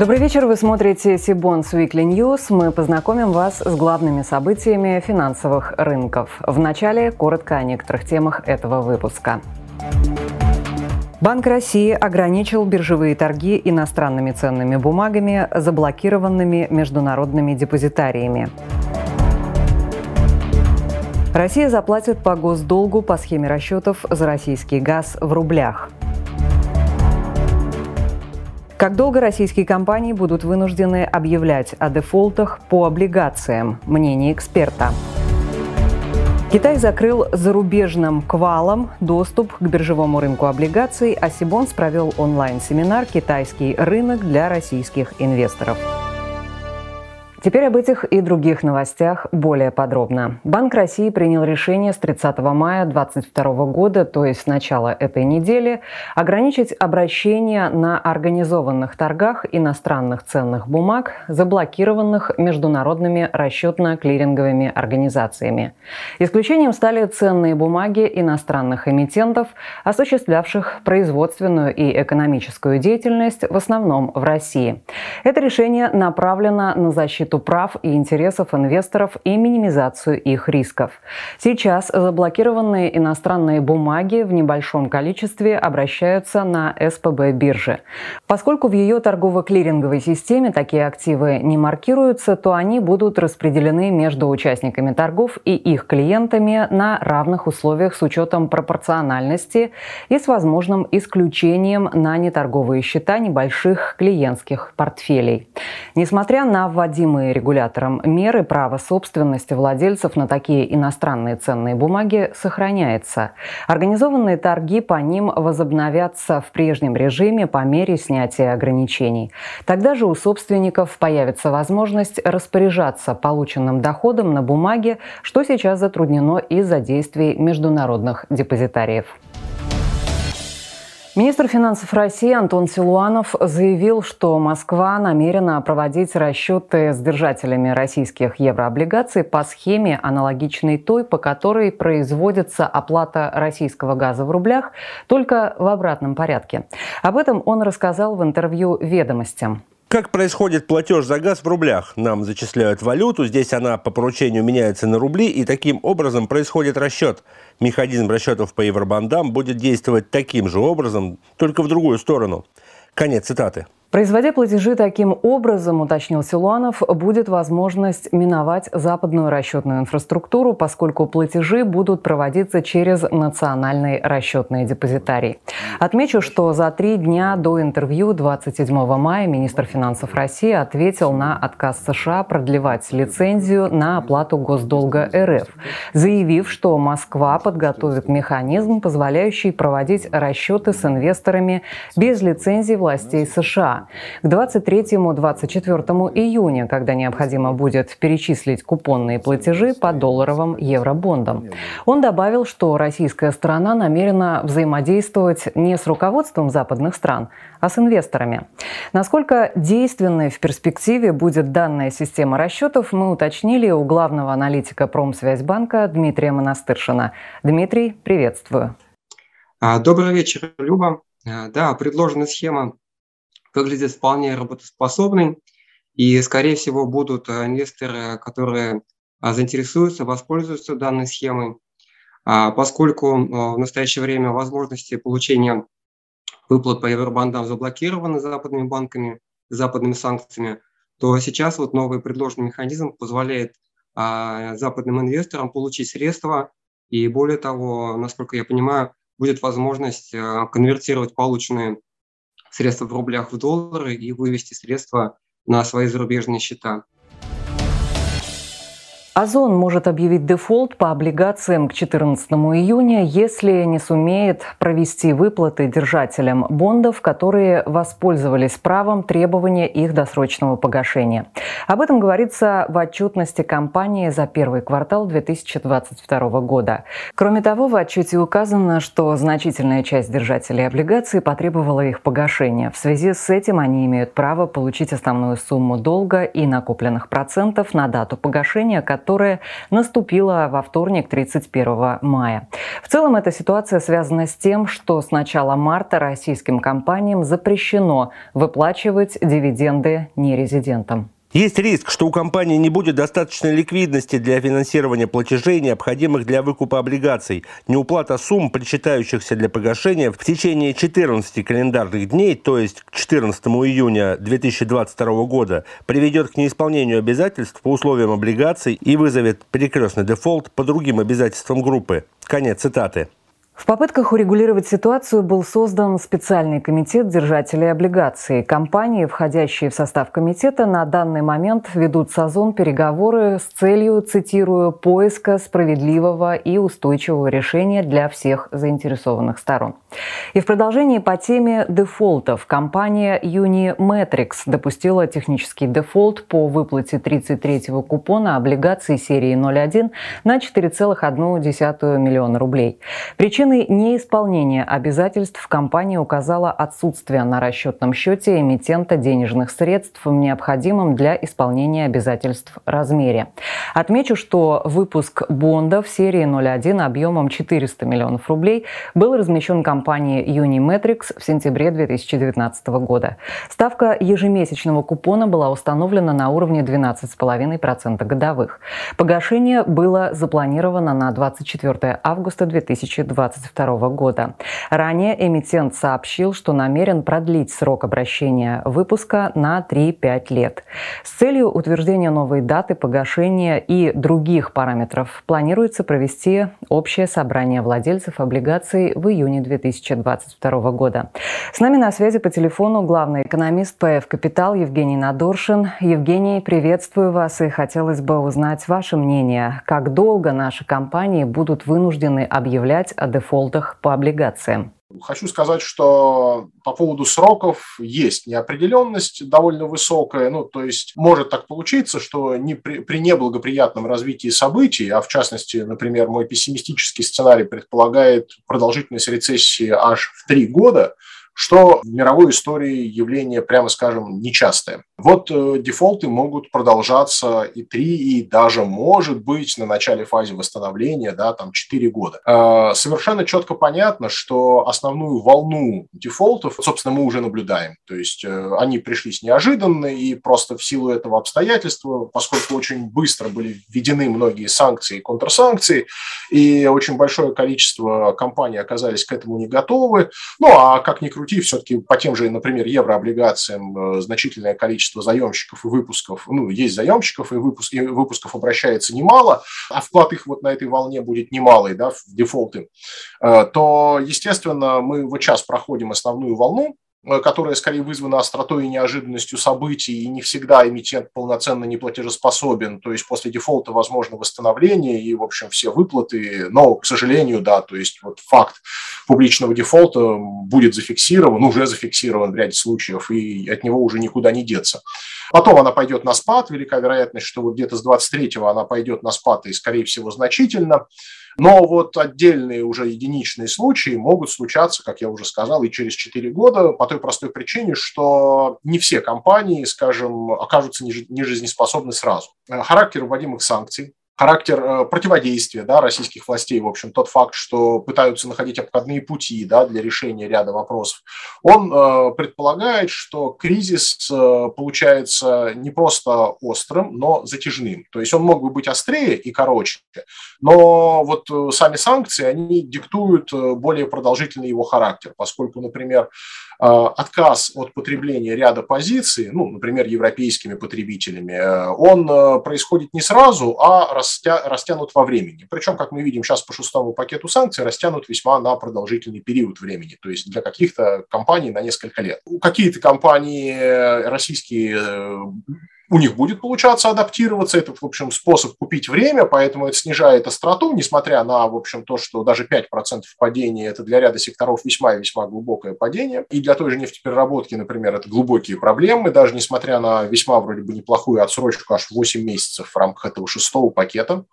Добрый вечер, вы смотрите Сибонс Weekly News. Мы познакомим вас с главными событиями финансовых рынков. Вначале коротко о некоторых темах этого выпуска. Банк России ограничил биржевые торги иностранными ценными бумагами, заблокированными международными депозитариями. Россия заплатит по госдолгу по схеме расчетов за российский газ в рублях. Как долго российские компании будут вынуждены объявлять о дефолтах по облигациям? Мнение эксперта. Китай закрыл зарубежным квалом доступ к биржевому рынку облигаций, а Сибонс провел онлайн-семинар «Китайский рынок для российских инвесторов». Теперь об этих и других новостях более подробно. Банк России принял решение с 30 мая 2022 года, то есть с начала этой недели, ограничить обращение на организованных торгах иностранных ценных бумаг, заблокированных международными расчетно-клиринговыми организациями. Исключением стали ценные бумаги иностранных эмитентов, осуществлявших производственную и экономическую деятельность в основном в России. Это решение направлено на защиту защиту прав и интересов инвесторов и минимизацию их рисков. Сейчас заблокированные иностранные бумаги в небольшом количестве обращаются на СПБ биржи. Поскольку в ее торгово-клиринговой системе такие активы не маркируются, то они будут распределены между участниками торгов и их клиентами на равных условиях с учетом пропорциональности и с возможным исключением на неторговые счета небольших клиентских портфелей. Несмотря на вводимые вводимые регулятором меры права собственности владельцев на такие иностранные ценные бумаги сохраняется. Организованные торги по ним возобновятся в прежнем режиме по мере снятия ограничений. Тогда же у собственников появится возможность распоряжаться полученным доходом на бумаге, что сейчас затруднено из-за действий международных депозитариев. Министр финансов России Антон Силуанов заявил, что Москва намерена проводить расчеты с держателями российских еврооблигаций по схеме, аналогичной той, по которой производится оплата российского газа в рублях, только в обратном порядке. Об этом он рассказал в интервью «Ведомостям». Как происходит платеж за газ в рублях? Нам зачисляют валюту, здесь она по поручению меняется на рубли, и таким образом происходит расчет. Механизм расчетов по евробандам будет действовать таким же образом, только в другую сторону. Конец цитаты. Производя платежи таким образом, уточнил Силуанов, будет возможность миновать западную расчетную инфраструктуру, поскольку платежи будут проводиться через национальный расчетный депозитарий. Отмечу, что за три дня до интервью 27 мая министр финансов России ответил на отказ США продлевать лицензию на оплату госдолга РФ, заявив, что Москва подготовит механизм, позволяющий проводить расчеты с инвесторами без лицензии властей США. К 23-24 июня, когда необходимо будет перечислить купонные платежи по долларовым евробондам. Он добавил, что российская сторона намерена взаимодействовать не с руководством западных стран, а с инвесторами. Насколько действенной в перспективе будет данная система расчетов, мы уточнили у главного аналитика Промсвязьбанка Дмитрия Монастыршина. Дмитрий, приветствую. А, добрый вечер, Люба. А, да, предложенная схема выглядит вполне работоспособной, и, скорее всего, будут э, инвесторы, которые а, заинтересуются, воспользуются данной схемой, а, поскольку э, в настоящее время возможности получения выплат по евробандам заблокированы западными банками, западными санкциями, то сейчас вот новый предложенный механизм позволяет а, западным инвесторам получить средства, и более того, насколько я понимаю, будет возможность э, конвертировать полученные средства в рублях в доллары и вывести средства на свои зарубежные счета. Озон может объявить дефолт по облигациям к 14 июня, если не сумеет провести выплаты держателям бондов, которые воспользовались правом требования их досрочного погашения. Об этом говорится в отчетности компании за первый квартал 2022 года. Кроме того, в отчете указано, что значительная часть держателей облигаций потребовала их погашения. В связи с этим они имеют право получить основную сумму долга и накопленных процентов на дату погашения, которая наступила во вторник, 31 мая. В целом эта ситуация связана с тем, что с начала марта российским компаниям запрещено выплачивать дивиденды нерезидентам. Есть риск, что у компании не будет достаточной ликвидности для финансирования платежей, необходимых для выкупа облигаций. Неуплата сумм, причитающихся для погашения в течение 14 календарных дней, то есть к 14 июня 2022 года, приведет к неисполнению обязательств по условиям облигаций и вызовет перекрестный дефолт по другим обязательствам группы. Конец цитаты. В попытках урегулировать ситуацию был создан специальный комитет держателей облигаций. Компании, входящие в состав комитета, на данный момент ведут с Озон переговоры с целью, цитирую, поиска справедливого и устойчивого решения для всех заинтересованных сторон. И в продолжении по теме дефолтов компания Unimetrix допустила технический дефолт по выплате 33-го купона облигаций серии 01 на 4,1 миллиона рублей. Причиной неисполнения обязательств компания указала отсутствие на расчетном счете эмитента денежных средств в необходимом для исполнения обязательств размере. Отмечу, что выпуск бондов серии 01 объемом 400 миллионов рублей был размещен компанией Unimetrix в сентябре 2019 года. Ставка ежемесячного купона была установлена на уровне 12,5% годовых. Погашение было запланировано на 24 августа 2020 2022 года. Ранее эмитент сообщил, что намерен продлить срок обращения выпуска на 3-5 лет. С целью утверждения новой даты погашения и других параметров планируется провести общее собрание владельцев облигаций в июне 2022 года. С нами на связи по телефону главный экономист ПФ «Капитал» Евгений Надоршин. Евгений, приветствую вас и хотелось бы узнать ваше мнение. Как долго наши компании будут вынуждены объявлять о дефолтах по облигациям? Хочу сказать, что по поводу сроков есть неопределенность довольно высокая. Ну, то есть может так получиться, что не при, при неблагоприятном развитии событий, а в частности, например, мой пессимистический сценарий предполагает продолжительность рецессии аж в три года, что в мировой истории явление, прямо скажем, нечастое. Вот э, дефолты могут продолжаться и 3, и даже, может быть, на начале фазы восстановления, да, там 4 года. Э, совершенно четко понятно, что основную волну дефолтов, собственно, мы уже наблюдаем. То есть э, они пришлись неожиданно, и просто в силу этого обстоятельства, поскольку очень быстро были введены многие санкции и контрсанкции, и очень большое количество компаний оказались к этому не готовы. Ну, а как ни крути, все-таки по тем же, например, еврооблигациям значительное количество количество заемщиков и выпусков, ну, есть заемщиков и, выпуск, и выпусков обращается немало, а вклад их вот на этой волне будет немалый, да, в дефолты, э, то, естественно, мы вот сейчас проходим основную волну, которая скорее вызвана остротой и неожиданностью событий, и не всегда эмитент полноценно не платежеспособен, то есть после дефолта возможно восстановление и, в общем, все выплаты, но, к сожалению, да, то есть вот факт публичного дефолта будет зафиксирован, уже зафиксирован в ряде случаев, и от него уже никуда не деться. Потом она пойдет на спад, велика вероятность, что вот где-то с 23-го она пойдет на спад и, скорее всего, значительно. Но вот отдельные уже единичные случаи могут случаться, как я уже сказал, и через 4 года по той простой причине, что не все компании, скажем, окажутся нежизнеспособны сразу. Характер вводимых санкций, характер э, противодействия да, российских властей, в общем, тот факт, что пытаются находить обходные пути да, для решения ряда вопросов, он э, предполагает, что кризис э, получается не просто острым, но затяжным. То есть он мог бы быть острее и короче, но вот э, сами санкции, они диктуют э, более продолжительный его характер, поскольку, например, отказ от потребления ряда позиций, ну, например, европейскими потребителями, он происходит не сразу, а рас растя, растянут во времени. Причем, как мы видим сейчас по шестому пакету санкций, растянут весьма на продолжительный период времени, то есть для каких-то компаний на несколько лет. Какие-то компании э, российские э, у них будет получаться адаптироваться. Это, в общем, способ купить время, поэтому это снижает остроту, несмотря на, в общем, то, что даже 5% падения – это для ряда секторов весьма и весьма глубокое падение. И для той же нефтепереработки, например, это глубокие проблемы, даже несмотря на весьма вроде бы неплохую отсрочку аж 8 месяцев в рамках этого шестого пакета.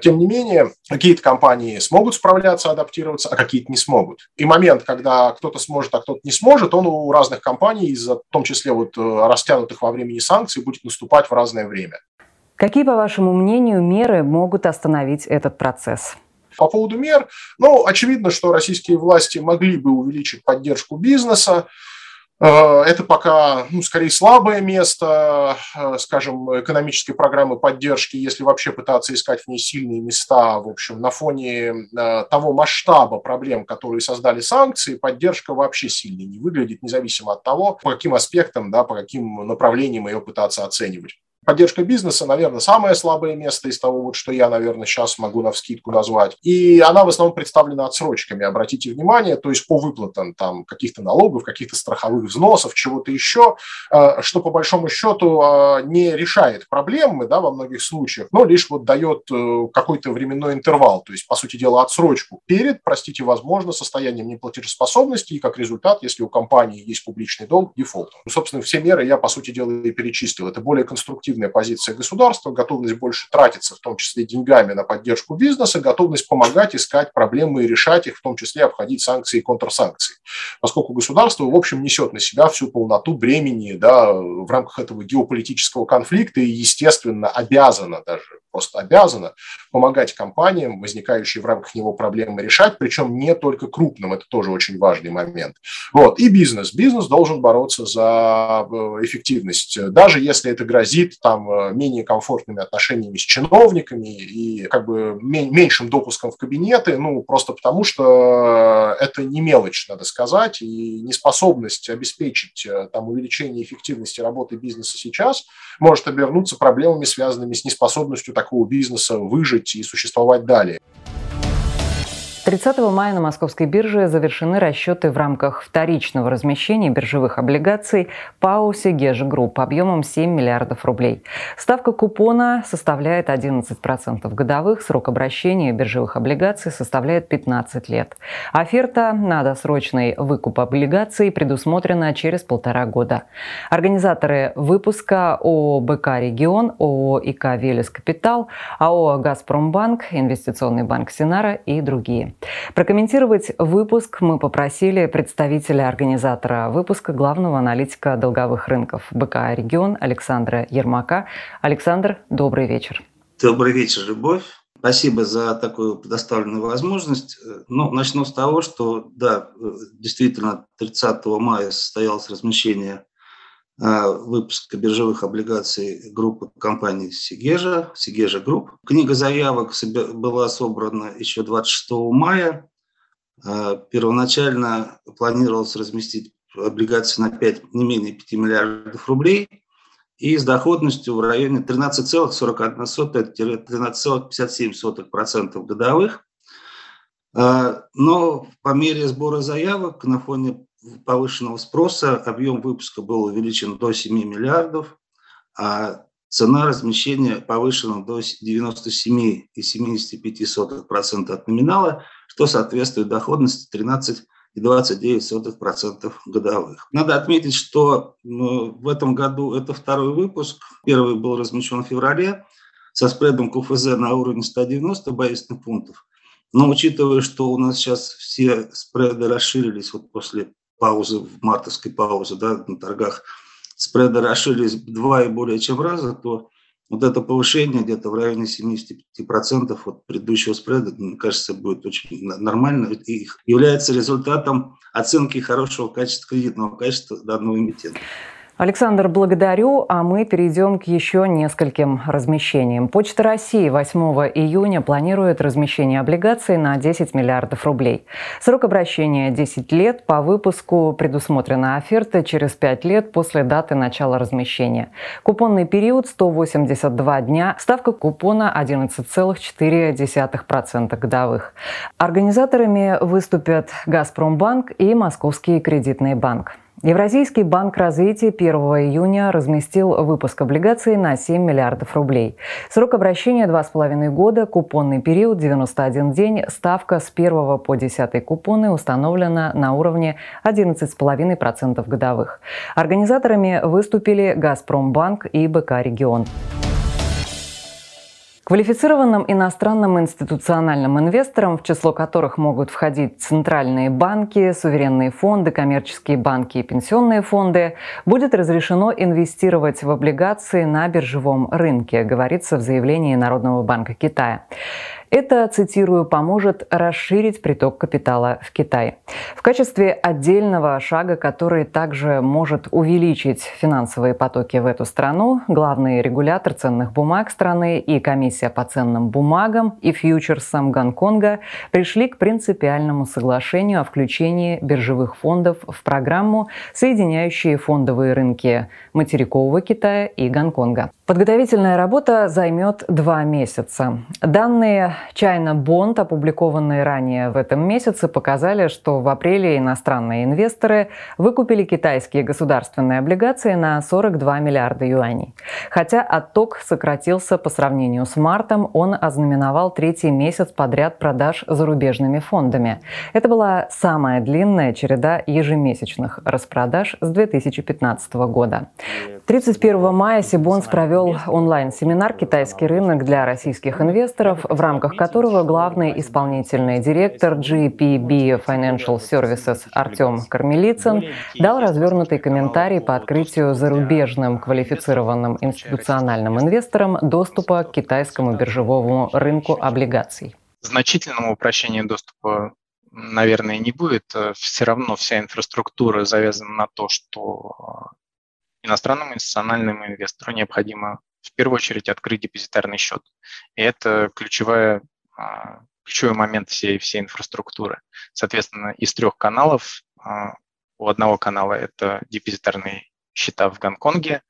Тем не менее, какие-то компании смогут справляться, адаптироваться, а какие-то не смогут. И момент, когда кто-то сможет, а кто-то не сможет, он у разных компаний, из-за в том числе вот э, растянутых во времени санкций, будет наступать в разное время. Какие, по вашему мнению, меры могут остановить этот процесс? По поводу мер, ну, очевидно, что российские власти могли бы увеличить поддержку бизнеса, это пока, ну, скорее, слабое место, э, скажем, экономической программы поддержки, если вообще пытаться искать в ней сильные места. В общем, на фоне э, того масштаба проблем, которые создали санкции, поддержка вообще сильной не выглядит, независимо от того, по каким аспектам, да, по каким направлениям ее пытаться оценивать. Поддержка бизнеса, наверное, самое слабое место из того, вот, что я, наверное, сейчас могу на вскидку назвать. И она в основном представлена отсрочками, обратите внимание, то есть по выплатам там каких-то налогов, каких-то страховых взносов, чего-то еще, э, что по большому счету э, не решает проблемы да, во многих случаях, но лишь вот дает э, какой-то временной интервал, то есть, по сути дела, отсрочку перед, простите, возможно, состоянием неплатежеспособности и как результат, если у компании есть публичный долг, дефолт. Ну, собственно, все меры я, по сути дела, и перечислил. Это более конструктивно активная позиция государства, готовность больше тратиться, в том числе деньгами на поддержку бизнеса, готовность помогать искать проблемы и решать их, в том числе обходить санкции и контрсанкции. Поскольку государство, в общем, несет на себя всю полноту бремени да, в рамках этого геополитического конфликта и, естественно, обязано даже, просто обязано помогать компаниям, возникающие в рамках него проблемы решать, причем не только крупным, это тоже очень важный момент. Вот. И бизнес. Бизнес должен бороться за э, эффективность, даже если это грозит там э, менее комфортными отношениями с чиновниками и как бы меньшим допуском в кабинеты, ну, просто потому что это не мелочь, надо сказать, и неспособность обеспечить э, там увеличение эффективности работы бизнеса сейчас может обернуться проблемами, связанными с неспособностью такого бизнеса выжить и существовать далее. 30 мая на московской бирже завершены расчеты в рамках вторичного размещения биржевых облигаций ПАО «Segezha Group» объемом 7 миллиардов рублей. Ставка купона составляет 11% годовых, срок обращения биржевых облигаций составляет 15 лет. Оферта на досрочный выкуп облигаций предусмотрена через полтора года. Организаторы выпуска ООО «БК Регион», ООО «ИК Велес Капитал», АО «Газпромбанк», Инвестиционный банк «Синара» и другие. Прокомментировать выпуск мы попросили представителя организатора выпуска, главного аналитика долговых рынков БК «Регион» Александра Ермака. Александр, добрый вечер. Добрый вечер, Любовь. Спасибо за такую предоставленную возможность. Ну, начну с того, что, да, действительно, 30 мая состоялось размещение выпуска биржевых облигаций группы компаний Сегежа, Segezha Group. Книга заявок была собрана еще 26 мая. А, первоначально планировалось разместить облигации на 5, не менее 5 миллиардов рублей и с доходностью в районе 13,41-13,57% годовых. А, но по мере сбора заявок на фоне повышенного спроса объем выпуска был увеличен до 7 миллиардов, а цена размещения повышена до 97,75% от номинала, что соответствует доходности 13,29% годовых. Надо отметить, что ну, в этом году это второй выпуск. Первый был размещен в феврале со спредом КФЗ на уровне 190 базисных пунктов. Но учитывая, что у нас сейчас все спреды расширились вот после паузы, в мартовской паузе, да, на торгах спреды расширились два и более чем раза, то вот это повышение где-то в районе 75% от предыдущего спреда, мне кажется, будет очень нормально и является результатом оценки хорошего качества кредитного качества данного эмитента. Александр, благодарю, а мы перейдем к еще нескольким размещениям. Почта России 8 июня планирует размещение облигаций на 10 миллиардов рублей. Срок обращения 10 лет, по выпуску предусмотрена оферта через 5 лет после даты начала размещения. Купонный период 182 дня, ставка купона 11,4% годовых. Организаторами выступят «Газпромбанк» и Московский кредитный банк. Евразийский банк развития 1 июня разместил выпуск облигаций на 7 миллиардов рублей. Срок обращения 2,5 года, купонный период 91 день, ставка с 1 по 10 купоны установлена на уровне 11,5% годовых. Организаторами выступили «Газпромбанк» и «БК Регион». Квалифицированным иностранным институциональным инвесторам, в число которых могут входить центральные банки, суверенные фонды, коммерческие банки и пенсионные фонды, будет разрешено инвестировать в облигации на биржевом рынке, говорится в заявлении Народного банка Китая. Это, цитирую, поможет расширить приток капитала в Китай. В качестве отдельного шага, который также может увеличить финансовые потоки в эту страну, главный регулятор ценных бумаг страны и комиссия по ценным бумагам и фьючерсам Гонконга пришли к принципиальному соглашению о включении биржевых фондов в программу, соединяющие фондовые рынки материкового Китая и Гонконга. Подготовительная работа займет два месяца. Данные China Bond, опубликованные ранее в этом месяце, показали, что в апреле иностранные инвесторы выкупили китайские государственные облигации на 42 миллиарда юаней. Хотя отток сократился по сравнению с мартом, он ознаменовал третий месяц подряд продаж зарубежными фондами. Это была самая длинная череда ежемесячных распродаж с 2015 года. 31 мая Сибонс провел онлайн-семинар «Китайский рынок для российских инвесторов», в рамках которого главный исполнительный директор GPB Financial Services Артем Кармелицын дал развернутый комментарий по открытию зарубежным квалифицированным институциональным инвесторам доступа к китайскому биржевому рынку облигаций. Значительного упрощения доступа наверное, не будет. Все равно вся инфраструктура завязана на то, что иностранному институциональному инвестору необходимо в первую очередь открыть депозитарный счет. И это ключевая, а, ключевой момент всей, всей инфраструктуры. Соответственно, из трех каналов, а, у одного канала это депозитарные счета в Гонконге,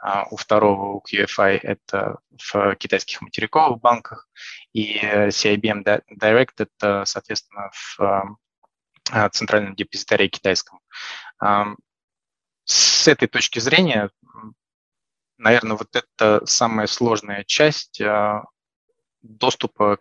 а у второго, у QFI, это в китайских материковых банках, и CIBM Direct это, соответственно, в центральном депозитарии китайском. С этой точки зрения, наверное, вот это самая сложная часть а, доступа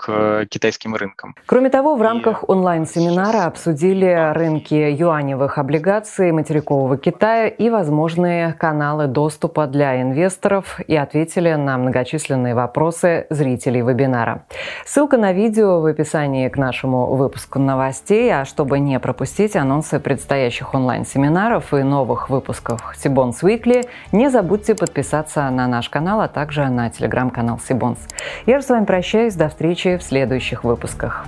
к китайским рынкам. Кроме того, в рамках онлайн-семинара обсудили рынки юаневых облигаций материкового Китая и возможные каналы доступа для инвесторов и ответили на многочисленные вопросы зрителей вебинара. Ссылка на видео в описании к нашему выпуску новостей, а чтобы не пропустить анонсы предстоящих онлайн-семинаров и новых выпусков Сибонс Weekly, не забудьте подписаться на наш канал, а также на телеграм-канал Сибонс. Я же с вами прощаюсь, до встречи в следующих выпусках.